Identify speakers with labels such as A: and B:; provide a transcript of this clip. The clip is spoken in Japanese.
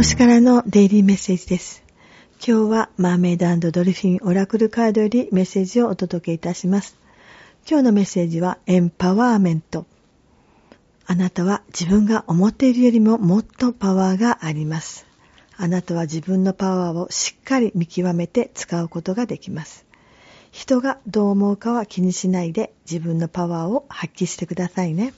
A: 星からのデイリーメッセージです。今日はマーメイドドルフィンオラクルカードよりメッセージをお届けいたします。今日のメッセージはエンパワーメント。あなたは自分が思っているよりももっとパワーがあります。あなたは自分のパワーをしっかり見極めて使うことができます。人がどう思うかは気にしないで自分のパワーを発揮してくださいね。